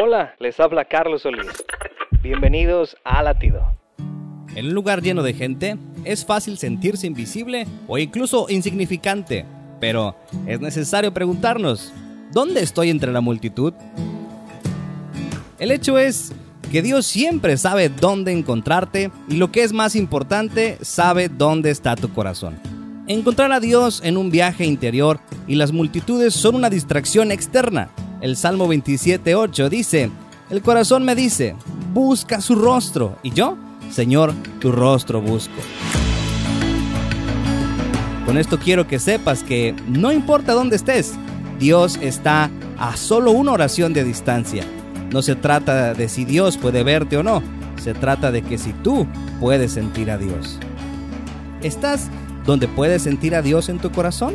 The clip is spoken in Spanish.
Hola, les habla Carlos Solís. Bienvenidos a Latido. En un lugar lleno de gente, es fácil sentirse invisible o incluso insignificante, pero es necesario preguntarnos, ¿dónde estoy entre la multitud? El hecho es que Dios siempre sabe dónde encontrarte y lo que es más importante, sabe dónde está tu corazón. Encontrar a Dios en un viaje interior y las multitudes son una distracción externa. El Salmo 27.8 dice, el corazón me dice, busca su rostro. Y yo, Señor, tu rostro busco. Con esto quiero que sepas que no importa dónde estés, Dios está a solo una oración de distancia. No se trata de si Dios puede verte o no, se trata de que si tú puedes sentir a Dios. ¿Estás donde puedes sentir a Dios en tu corazón?